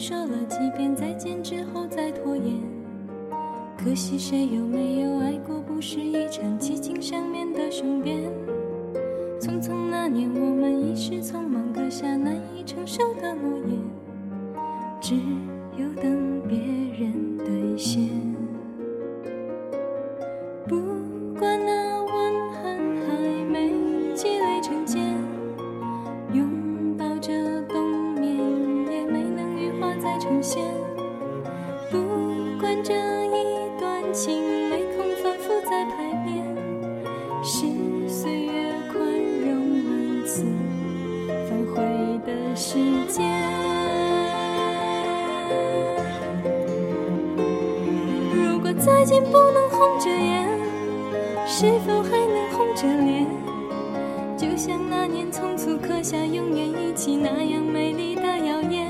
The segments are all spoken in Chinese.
说了几遍再见之后再拖延。可惜谁有没有爱过？不是一场激情上面的雄辩。匆匆那年，我们一时匆忙，搁下难以承受的诺言，只再重现。不管这一段情没空反复再排练，是岁月宽容恩赐反悔的时间。如果再见不能红着眼，是否还能红着脸？就像那年匆促刻下永远一起那样美丽的谣言。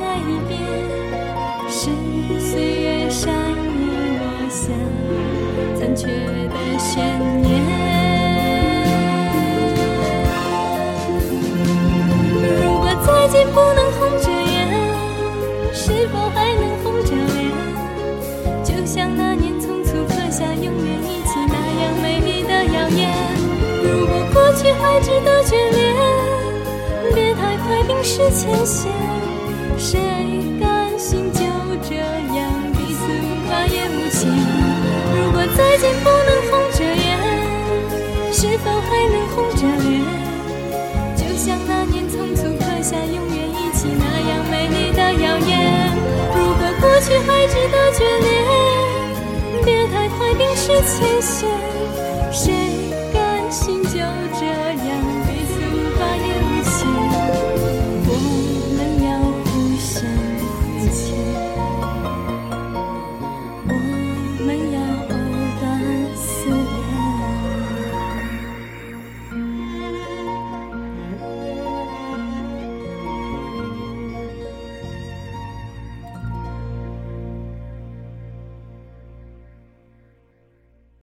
改变，是岁月善意落下残缺的悬念。如果再见不能红着眼，是否还能红着脸？就像那年匆促刻下永远一起那样美丽的谣言。如果过去还值得眷恋，别太快冰释前嫌。再见不能红着眼，是否还能红着脸？就像那年匆匆刻下永远一起那样美丽的谣言。如果过去还值得眷恋，别太快冰释前嫌。